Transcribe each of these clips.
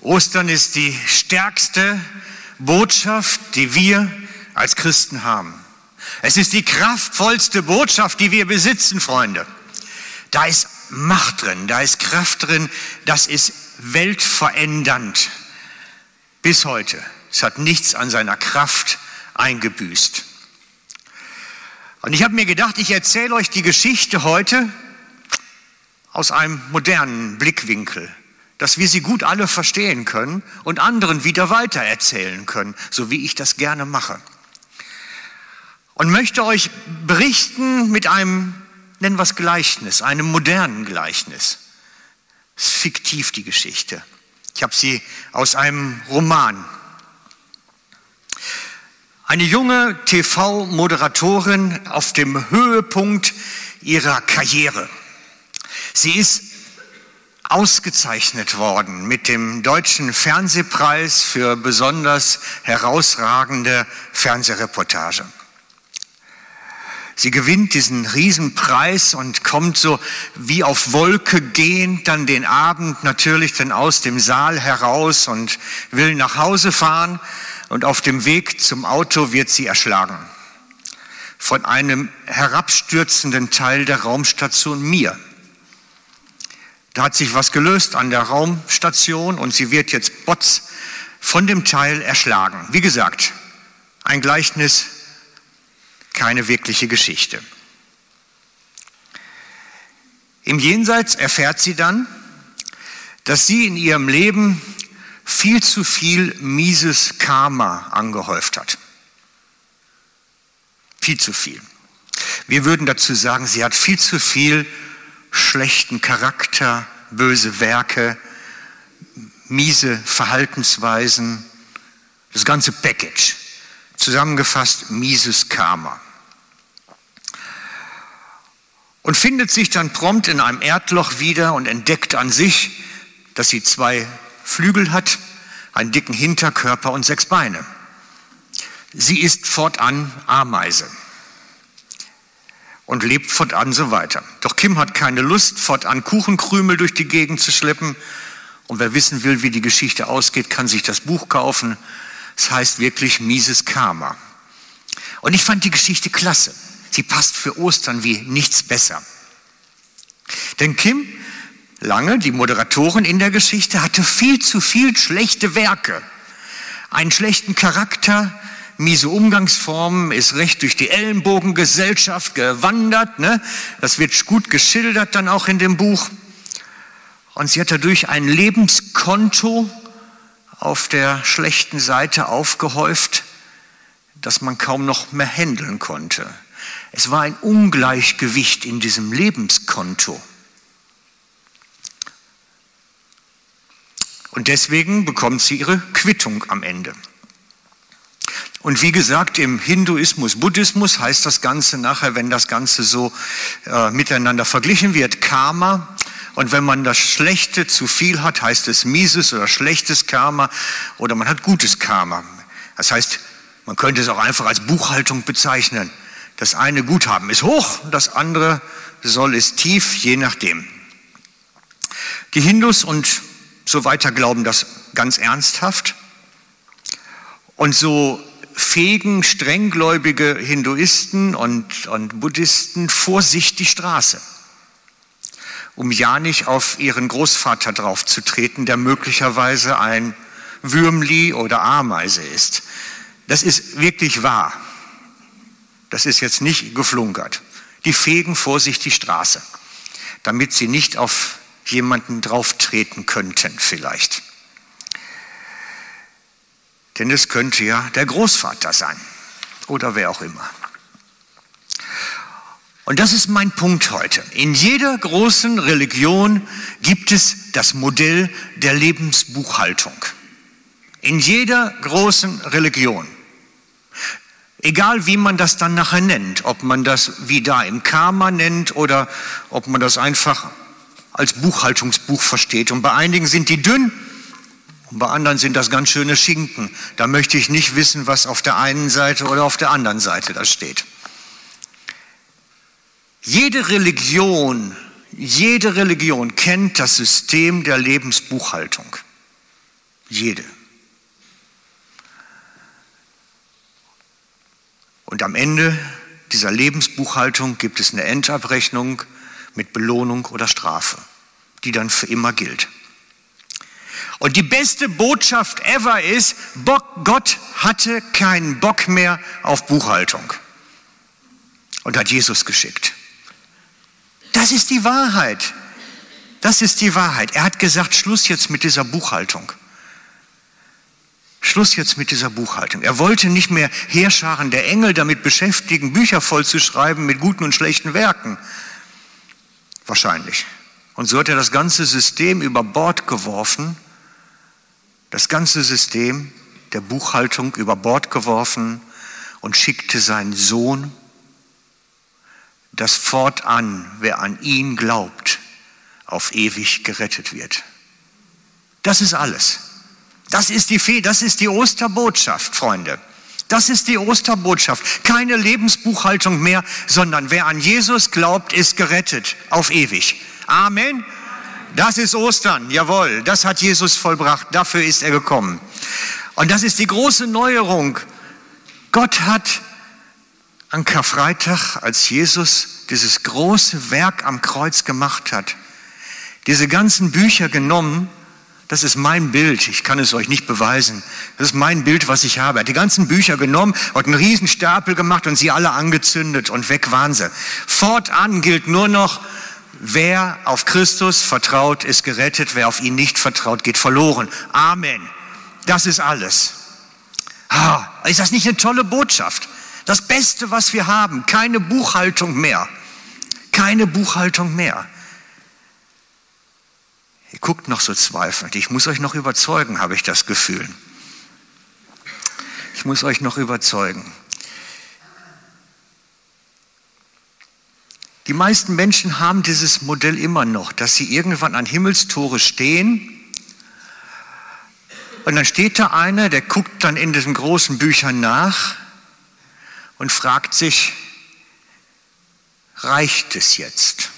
Ostern ist die stärkste Botschaft, die wir als Christen haben. Es ist die kraftvollste Botschaft, die wir besitzen, Freunde. Da ist Macht drin, da ist Kraft drin, das ist weltverändernd. Bis heute. Es hat nichts an seiner Kraft eingebüßt. Und ich habe mir gedacht, ich erzähle euch die Geschichte heute aus einem modernen Blickwinkel, dass wir sie gut alle verstehen können und anderen wieder weitererzählen können, so wie ich das gerne mache. Und möchte euch berichten mit einem, nennen wir es Gleichnis, einem modernen Gleichnis. Es ist fiktiv die Geschichte. Ich habe sie aus einem Roman. Eine junge TV-Moderatorin auf dem Höhepunkt ihrer Karriere. Sie ist ausgezeichnet worden mit dem Deutschen Fernsehpreis für besonders herausragende Fernsehreportage. Sie gewinnt diesen Riesenpreis und kommt so wie auf Wolke gehend dann den Abend natürlich dann aus dem Saal heraus und will nach Hause fahren und auf dem Weg zum Auto wird sie erschlagen von einem herabstürzenden Teil der Raumstation Mir. Da hat sich was gelöst an der Raumstation und sie wird jetzt botz von dem Teil erschlagen. Wie gesagt, ein Gleichnis keine wirkliche Geschichte. Im Jenseits erfährt sie dann, dass sie in ihrem Leben viel zu viel mieses Karma angehäuft hat. Viel zu viel. Wir würden dazu sagen, sie hat viel zu viel schlechten Charakter, böse Werke, miese Verhaltensweisen, das ganze Package. Zusammengefasst, mieses Karma und findet sich dann prompt in einem Erdloch wieder und entdeckt an sich, dass sie zwei Flügel hat, einen dicken Hinterkörper und sechs Beine. Sie ist fortan Ameise und lebt fortan so weiter. Doch Kim hat keine Lust, fortan Kuchenkrümel durch die Gegend zu schleppen. Und wer wissen will, wie die Geschichte ausgeht, kann sich das Buch kaufen. Es heißt wirklich mieses Karma. Und ich fand die Geschichte klasse. Sie passt für Ostern wie nichts besser. Denn Kim Lange, die Moderatorin in der Geschichte, hatte viel zu viel schlechte Werke, einen schlechten Charakter, miese Umgangsformen, ist recht durch die Ellenbogengesellschaft gewandert. Ne? Das wird gut geschildert dann auch in dem Buch. Und sie hat dadurch ein Lebenskonto auf der schlechten Seite aufgehäuft, das man kaum noch mehr handeln konnte. Es war ein Ungleichgewicht in diesem Lebenskonto. Und deswegen bekommt sie ihre Quittung am Ende. Und wie gesagt, im Hinduismus, Buddhismus heißt das Ganze nachher, wenn das Ganze so äh, miteinander verglichen wird, Karma. Und wenn man das Schlechte zu viel hat, heißt es mieses oder schlechtes Karma oder man hat gutes Karma. Das heißt, man könnte es auch einfach als Buchhaltung bezeichnen. Das eine Guthaben ist hoch, das andere Soll ist tief, je nachdem. Die Hindus und so weiter glauben das ganz ernsthaft. Und so fegen strenggläubige Hinduisten und, und Buddhisten vor sich die Straße, um ja nicht auf ihren Großvater draufzutreten, der möglicherweise ein Würmli oder Ameise ist. Das ist wirklich wahr. Das ist jetzt nicht geflunkert. Die fegen vor sich die Straße, damit sie nicht auf jemanden drauftreten könnten vielleicht. Denn es könnte ja der Großvater sein oder wer auch immer. Und das ist mein Punkt heute. In jeder großen Religion gibt es das Modell der Lebensbuchhaltung. In jeder großen Religion. Egal wie man das dann nachher nennt, ob man das wie da im Karma nennt oder ob man das einfach als Buchhaltungsbuch versteht. Und bei einigen sind die dünn und bei anderen sind das ganz schöne Schinken. Da möchte ich nicht wissen, was auf der einen Seite oder auf der anderen Seite da steht. Jede Religion, jede Religion kennt das System der Lebensbuchhaltung. Jede. Und am Ende dieser Lebensbuchhaltung gibt es eine Endabrechnung mit Belohnung oder Strafe, die dann für immer gilt. Und die beste Botschaft ever ist, Gott hatte keinen Bock mehr auf Buchhaltung und hat Jesus geschickt. Das ist die Wahrheit. Das ist die Wahrheit. Er hat gesagt, Schluss jetzt mit dieser Buchhaltung. Schluss jetzt mit dieser Buchhaltung. Er wollte nicht mehr Heerscharen der Engel damit beschäftigen, Bücher vollzuschreiben mit guten und schlechten Werken. Wahrscheinlich. Und so hat er das ganze System über Bord geworfen, das ganze System der Buchhaltung über Bord geworfen und schickte seinen Sohn, dass fortan, wer an ihn glaubt, auf ewig gerettet wird. Das ist alles. Das ist die Fee, das ist die Osterbotschaft, Freunde. Das ist die Osterbotschaft. Keine Lebensbuchhaltung mehr, sondern wer an Jesus glaubt, ist gerettet auf ewig. Amen. Das ist Ostern, jawohl, das hat Jesus vollbracht, dafür ist er gekommen. Und das ist die große Neuerung. Gott hat an Karfreitag, als Jesus dieses große Werk am Kreuz gemacht hat, diese ganzen Bücher genommen das ist mein Bild. Ich kann es euch nicht beweisen. Das ist mein Bild, was ich habe. Er hat die ganzen Bücher genommen, hat einen Riesenstapel gemacht und sie alle angezündet und weg waren sie. Fortan gilt nur noch, wer auf Christus vertraut, ist gerettet. Wer auf ihn nicht vertraut, geht verloren. Amen. Das ist alles. Ah, ist das nicht eine tolle Botschaft? Das Beste, was wir haben. Keine Buchhaltung mehr. Keine Buchhaltung mehr. Ihr guckt noch so zweifelnd. Ich muss euch noch überzeugen, habe ich das Gefühl. Ich muss euch noch überzeugen. Die meisten Menschen haben dieses Modell immer noch, dass sie irgendwann an Himmelstore stehen und dann steht da einer, der guckt dann in diesen großen Büchern nach und fragt sich, reicht es jetzt?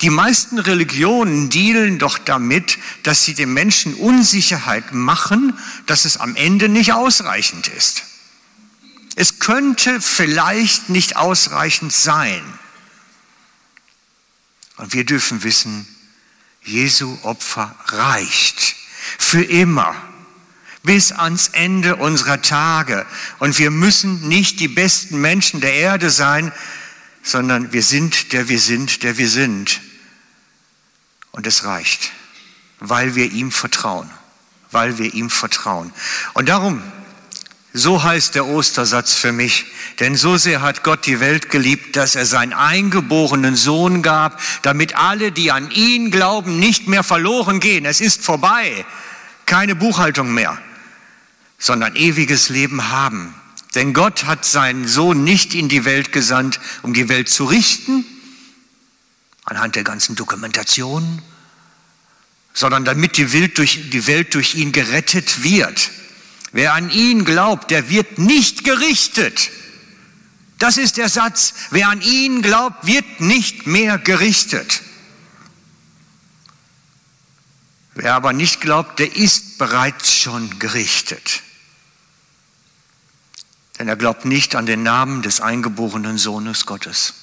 Die meisten Religionen dealen doch damit, dass sie den Menschen Unsicherheit machen, dass es am Ende nicht ausreichend ist. Es könnte vielleicht nicht ausreichend sein. Und wir dürfen wissen, Jesu Opfer reicht für immer bis ans Ende unserer Tage. Und wir müssen nicht die besten Menschen der Erde sein, sondern wir sind, der wir sind, der wir sind. Und es reicht, weil wir ihm vertrauen, weil wir ihm vertrauen. Und darum, so heißt der Ostersatz für mich, denn so sehr hat Gott die Welt geliebt, dass er seinen eingeborenen Sohn gab, damit alle, die an ihn glauben, nicht mehr verloren gehen. Es ist vorbei, keine Buchhaltung mehr, sondern ewiges Leben haben. Denn Gott hat seinen Sohn nicht in die Welt gesandt, um die Welt zu richten, anhand der ganzen Dokumentation, sondern damit die Welt, durch, die Welt durch ihn gerettet wird. Wer an ihn glaubt, der wird nicht gerichtet. Das ist der Satz. Wer an ihn glaubt, wird nicht mehr gerichtet. Wer aber nicht glaubt, der ist bereits schon gerichtet. Denn er glaubt nicht an den Namen des eingeborenen Sohnes Gottes.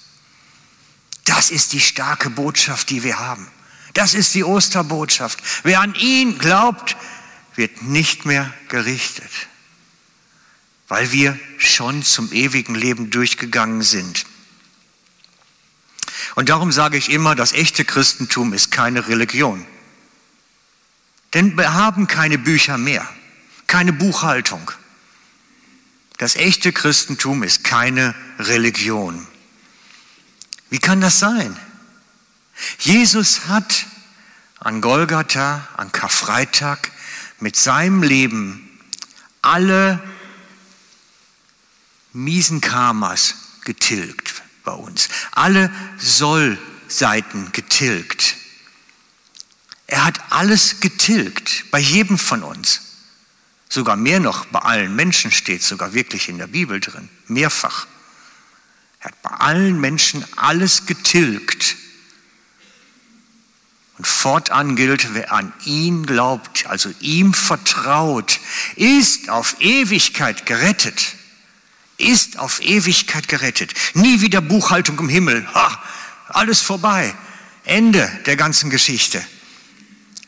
Das ist die starke Botschaft, die wir haben. Das ist die Osterbotschaft. Wer an ihn glaubt, wird nicht mehr gerichtet, weil wir schon zum ewigen Leben durchgegangen sind. Und darum sage ich immer, das echte Christentum ist keine Religion. Denn wir haben keine Bücher mehr, keine Buchhaltung. Das echte Christentum ist keine Religion. Wie kann das sein? Jesus hat an Golgatha, an Karfreitag mit seinem Leben alle miesen Karmas getilgt bei uns, alle Sollseiten getilgt. Er hat alles getilgt bei jedem von uns. Sogar mehr noch, bei allen Menschen steht sogar wirklich in der Bibel drin, mehrfach. Er hat bei allen Menschen alles getilgt fortan gilt, wer an ihn glaubt, also ihm vertraut, ist auf Ewigkeit gerettet. Ist auf Ewigkeit gerettet. Nie wieder Buchhaltung im Himmel. Ha, alles vorbei. Ende der ganzen Geschichte.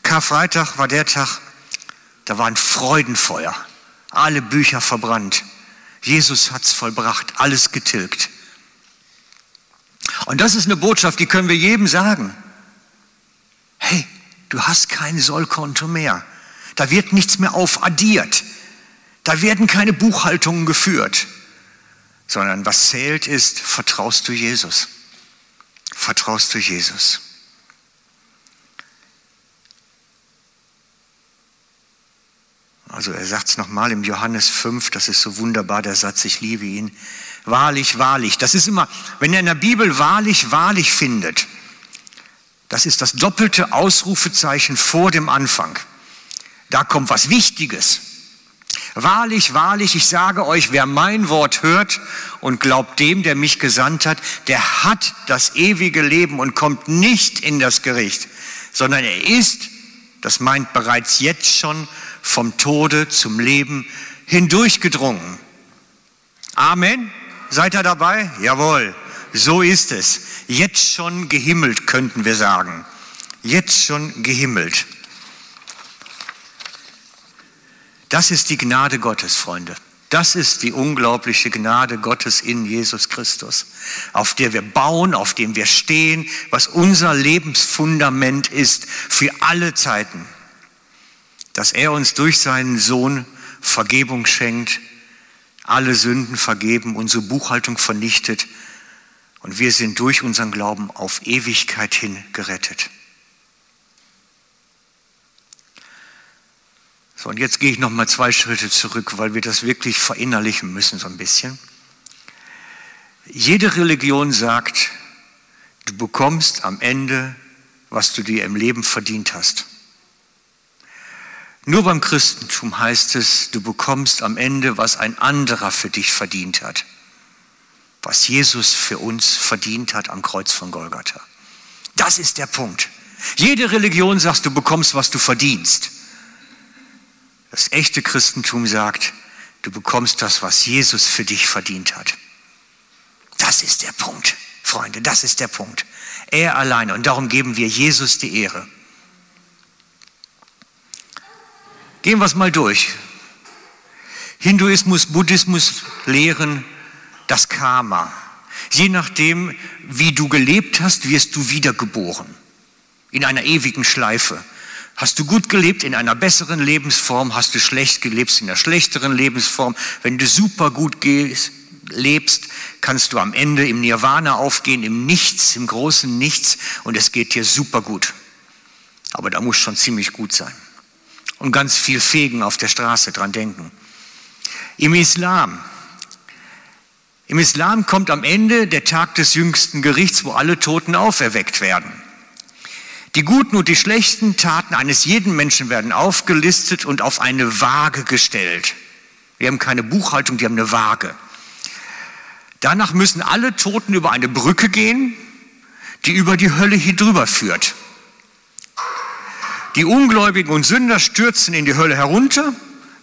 Karfreitag war der Tag, da war ein Freudenfeuer. Alle Bücher verbrannt. Jesus hat's vollbracht, alles getilgt. Und das ist eine Botschaft, die können wir jedem sagen. Hey, du hast kein Sollkonto mehr. Da wird nichts mehr aufaddiert. Da werden keine Buchhaltungen geführt. Sondern was zählt ist, vertraust du Jesus. Vertraust du Jesus. Also er sagt es nochmal im Johannes 5, das ist so wunderbar, der Satz, ich liebe ihn. Wahrlich, wahrlich. Das ist immer, wenn er in der Bibel wahrlich, wahrlich findet, das ist das doppelte Ausrufezeichen vor dem Anfang. Da kommt was Wichtiges. Wahrlich, wahrlich, ich sage euch, wer mein Wort hört und glaubt dem, der mich gesandt hat, der hat das ewige Leben und kommt nicht in das Gericht, sondern er ist, das meint bereits jetzt schon, vom Tode zum Leben hindurchgedrungen. Amen. Seid ihr dabei? Jawohl. So ist es. Jetzt schon gehimmelt, könnten wir sagen. Jetzt schon gehimmelt. Das ist die Gnade Gottes, Freunde. Das ist die unglaubliche Gnade Gottes in Jesus Christus, auf der wir bauen, auf dem wir stehen, was unser Lebensfundament ist für alle Zeiten dass er uns durch seinen Sohn Vergebung schenkt, alle Sünden vergeben, unsere Buchhaltung vernichtet und wir sind durch unseren Glauben auf Ewigkeit hin gerettet. So, und jetzt gehe ich noch mal zwei Schritte zurück, weil wir das wirklich verinnerlichen müssen so ein bisschen. Jede Religion sagt, du bekommst am Ende, was du dir im Leben verdient hast. Nur beim Christentum heißt es, du bekommst am Ende, was ein anderer für dich verdient hat. Was Jesus für uns verdient hat am Kreuz von Golgatha. Das ist der Punkt. Jede Religion sagt, du bekommst, was du verdienst. Das echte Christentum sagt, du bekommst das, was Jesus für dich verdient hat. Das ist der Punkt, Freunde, das ist der Punkt. Er alleine. Und darum geben wir Jesus die Ehre. Gehen wir es mal durch. Hinduismus, Buddhismus lehren das Karma. Je nachdem, wie du gelebt hast, wirst du wiedergeboren. In einer ewigen Schleife. Hast du gut gelebt in einer besseren Lebensform, hast du schlecht gelebt in einer schlechteren Lebensform. Wenn du super gut gehst, lebst, kannst du am Ende im Nirvana aufgehen, im Nichts, im großen Nichts und es geht dir super gut. Aber da muss schon ziemlich gut sein und ganz viel Fegen auf der Straße dran denken. Im Islam. Im Islam kommt am Ende der Tag des jüngsten Gerichts, wo alle Toten auferweckt werden. Die guten und die schlechten Taten eines jeden Menschen werden aufgelistet und auf eine Waage gestellt. Wir haben keine Buchhaltung, die haben eine Waage. Danach müssen alle Toten über eine Brücke gehen, die über die Hölle hier drüber führt. Die Ungläubigen und Sünder stürzen in die Hölle herunter,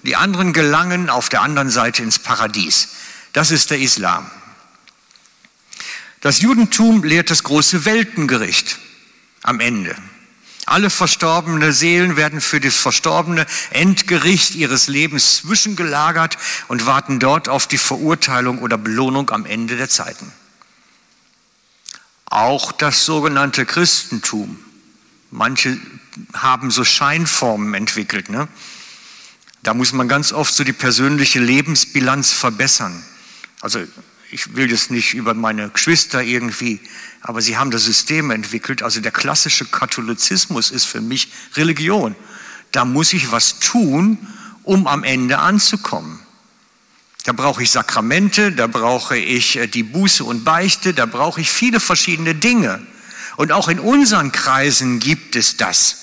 die anderen gelangen auf der anderen Seite ins Paradies. Das ist der Islam. Das Judentum lehrt das große Weltengericht am Ende. Alle verstorbene Seelen werden für das verstorbene Endgericht ihres Lebens zwischengelagert und warten dort auf die Verurteilung oder Belohnung am Ende der Zeiten. Auch das sogenannte Christentum. Manche haben so Scheinformen entwickelt. Ne? Da muss man ganz oft so die persönliche Lebensbilanz verbessern. Also ich will das nicht über meine Geschwister irgendwie, aber sie haben das System entwickelt. Also der klassische Katholizismus ist für mich Religion. Da muss ich was tun, um am Ende anzukommen. Da brauche ich Sakramente, da brauche ich äh, die Buße und Beichte, da brauche ich viele verschiedene Dinge. Und auch in unseren Kreisen gibt es das.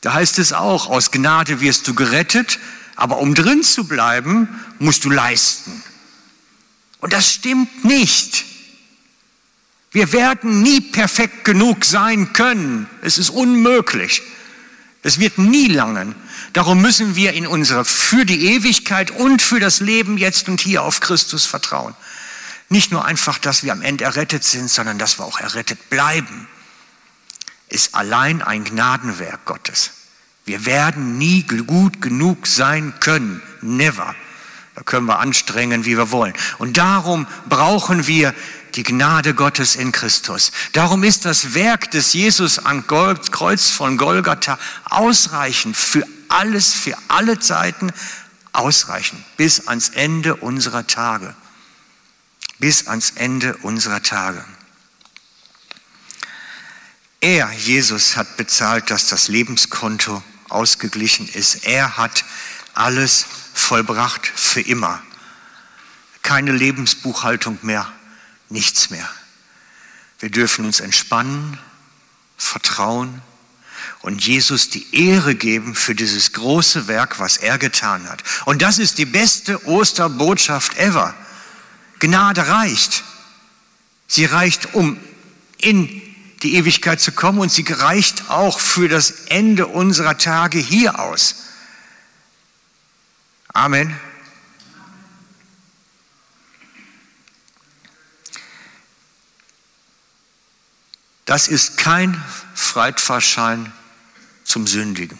Da heißt es auch, aus Gnade wirst du gerettet, aber um drin zu bleiben, musst du leisten. Und das stimmt nicht. Wir werden nie perfekt genug sein können. Es ist unmöglich. Es wird nie langen. Darum müssen wir in unserer, für die Ewigkeit und für das Leben jetzt und hier auf Christus vertrauen. Nicht nur einfach, dass wir am Ende errettet sind, sondern dass wir auch errettet bleiben. Ist allein ein Gnadenwerk Gottes. Wir werden nie gut genug sein können. Never. Da können wir anstrengen, wie wir wollen. Und darum brauchen wir die Gnade Gottes in Christus. Darum ist das Werk des Jesus am Kreuz von Golgatha ausreichend für alles, für alle Zeiten ausreichend bis ans Ende unserer Tage. Bis ans Ende unserer Tage. Er, Jesus, hat bezahlt, dass das Lebenskonto ausgeglichen ist. Er hat alles vollbracht für immer. Keine Lebensbuchhaltung mehr, nichts mehr. Wir dürfen uns entspannen, vertrauen und Jesus die Ehre geben für dieses große Werk, was er getan hat. Und das ist die beste Osterbotschaft ever. Gnade reicht. Sie reicht, um in die Ewigkeit zu kommen und sie reicht auch für das Ende unserer Tage hier aus. Amen. Das ist kein Freifahrtschein zum Sündigen.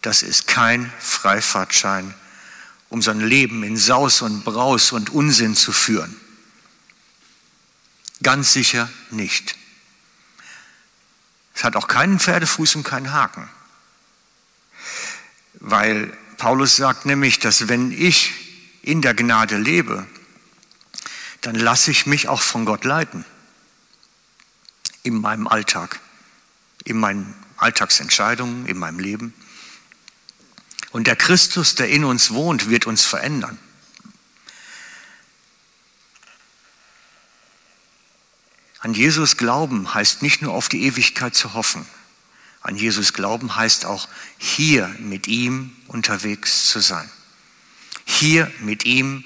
Das ist kein Freifahrtschein, um sein Leben in Saus und Braus und Unsinn zu führen. Ganz sicher nicht. Es hat auch keinen Pferdefuß und keinen Haken. Weil Paulus sagt nämlich, dass wenn ich in der Gnade lebe, dann lasse ich mich auch von Gott leiten. In meinem Alltag, in meinen Alltagsentscheidungen, in meinem Leben. Und der Christus, der in uns wohnt, wird uns verändern. An Jesus glauben heißt nicht nur auf die Ewigkeit zu hoffen. An Jesus glauben heißt auch hier mit ihm unterwegs zu sein. Hier mit ihm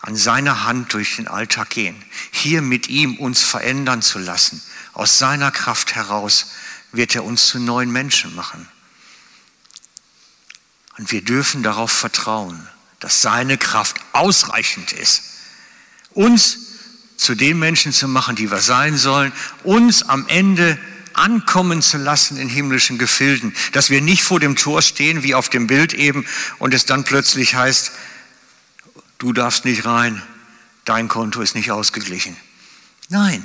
an seiner Hand durch den Alltag gehen. Hier mit ihm uns verändern zu lassen. Aus seiner Kraft heraus wird er uns zu neuen Menschen machen. Und wir dürfen darauf vertrauen, dass seine Kraft ausreichend ist, uns zu den Menschen zu machen, die wir sein sollen, uns am Ende ankommen zu lassen in himmlischen Gefilden, dass wir nicht vor dem Tor stehen, wie auf dem Bild eben, und es dann plötzlich heißt, du darfst nicht rein, dein Konto ist nicht ausgeglichen. Nein,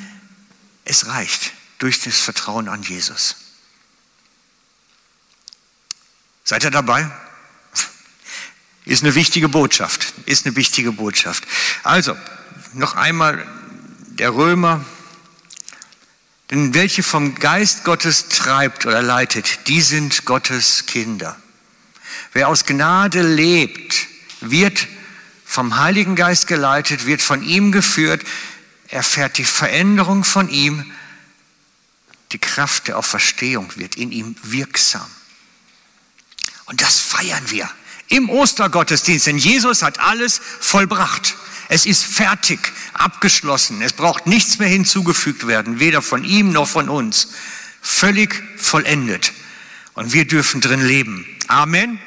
es reicht durch das Vertrauen an Jesus. Seid ihr dabei? Ist eine wichtige Botschaft, ist eine wichtige Botschaft. Also, noch einmal der Römer, denn welche vom Geist Gottes treibt oder leitet, die sind Gottes Kinder. Wer aus Gnade lebt, wird vom Heiligen Geist geleitet, wird von ihm geführt, erfährt die Veränderung von ihm, die Kraft der Auferstehung wird in ihm wirksam. Und das feiern wir im Ostergottesdienst, denn Jesus hat alles vollbracht. Es ist fertig, abgeschlossen. Es braucht nichts mehr hinzugefügt werden, weder von ihm noch von uns. Völlig vollendet. Und wir dürfen drin leben. Amen.